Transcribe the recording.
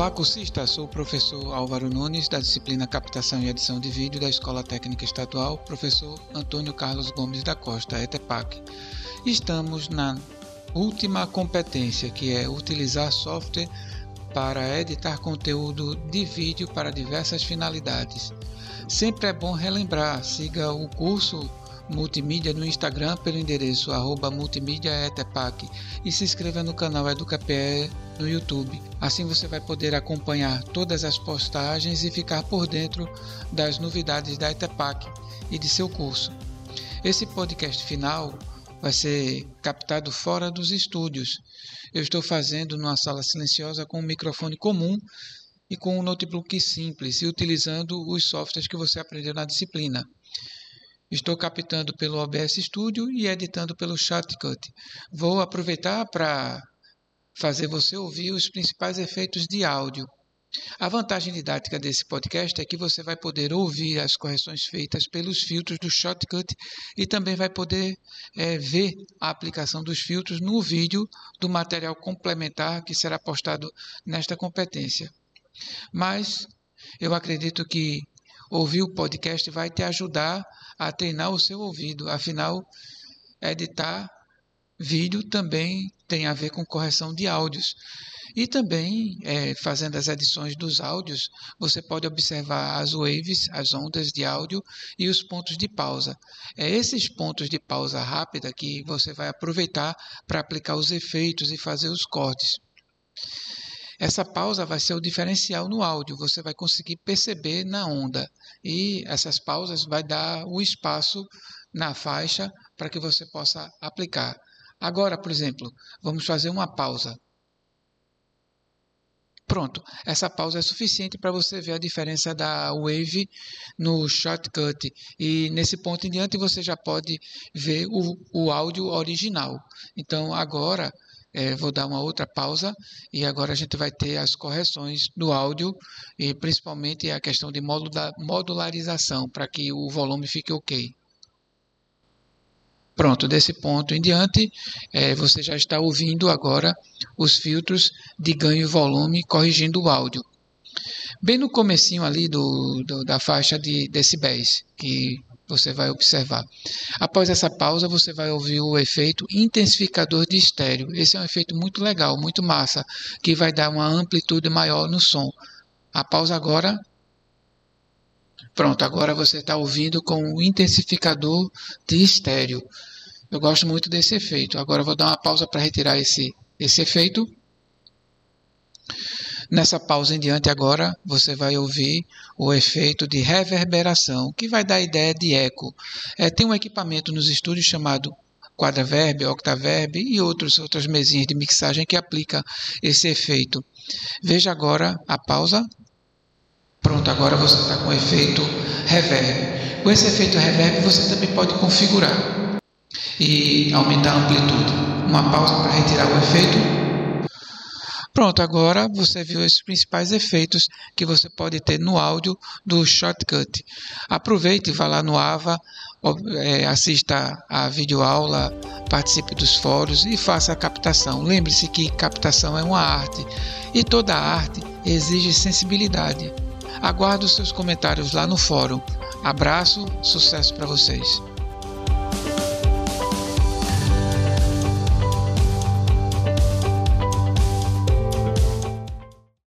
Olá, cursista! Sou o professor Álvaro Nunes, da disciplina Captação e Edição de Vídeo da Escola Técnica Estadual, professor Antônio Carlos Gomes da Costa, ETEPAC. Estamos na última competência, que é utilizar software para editar conteúdo de vídeo para diversas finalidades. Sempre é bom relembrar, siga o curso multimídia no Instagram pelo endereço arroba multimídiaetepac e se inscreva no canal EducaPE no YouTube. Assim você vai poder acompanhar todas as postagens e ficar por dentro das novidades da ETEPAC e de seu curso. Esse podcast final vai ser captado fora dos estúdios. Eu estou fazendo numa sala silenciosa com um microfone comum e com um notebook simples e utilizando os softwares que você aprendeu na disciplina. Estou captando pelo OBS Studio e editando pelo Shotcut. Vou aproveitar para fazer você ouvir os principais efeitos de áudio. A vantagem didática desse podcast é que você vai poder ouvir as correções feitas pelos filtros do Shotcut e também vai poder é, ver a aplicação dos filtros no vídeo do material complementar que será postado nesta competência. Mas eu acredito que ouvir o podcast vai te ajudar a treinar o seu ouvido. Afinal, editar vídeo também tem a ver com correção de áudios. E também, é, fazendo as edições dos áudios, você pode observar as waves, as ondas de áudio e os pontos de pausa. É esses pontos de pausa rápida que você vai aproveitar para aplicar os efeitos e fazer os cortes. Essa pausa vai ser o diferencial no áudio, você vai conseguir perceber na onda. E essas pausas vai dar o espaço na faixa para que você possa aplicar. Agora, por exemplo, vamos fazer uma pausa. Pronto, essa pausa é suficiente para você ver a diferença da wave no shortcut. E nesse ponto em diante você já pode ver o, o áudio original. Então agora é, vou dar uma outra pausa e agora a gente vai ter as correções do áudio e principalmente a questão de modularização para que o volume fique ok. Pronto, desse ponto em diante, é, você já está ouvindo agora os filtros de ganho e volume corrigindo o áudio. Bem no comecinho ali do, do da faixa de decibéis, que você vai observar. Após essa pausa, você vai ouvir o efeito intensificador de estéreo. Esse é um efeito muito legal, muito massa, que vai dar uma amplitude maior no som. A pausa agora. Pronto, agora você está ouvindo com o intensificador de estéreo. Eu gosto muito desse efeito. Agora vou dar uma pausa para retirar esse, esse efeito. Nessa pausa em diante agora, você vai ouvir o efeito de reverberação, que vai dar a ideia de eco. É, tem um equipamento nos estúdios chamado Quadraverb, Octaverb e outros, outras mesinhas de mixagem que aplica esse efeito. Veja agora a pausa. Pronto, agora você está com o efeito reverb. Com esse efeito reverb você também pode configurar e aumentar a amplitude. Uma pausa para retirar o efeito Pronto, agora você viu esses principais efeitos que você pode ter no áudio do Shortcut. Aproveite, vá lá no AVA, é, assista a videoaula, participe dos fóruns e faça a captação. Lembre-se que captação é uma arte e toda arte exige sensibilidade. Aguardo seus comentários lá no fórum. Abraço, sucesso para vocês.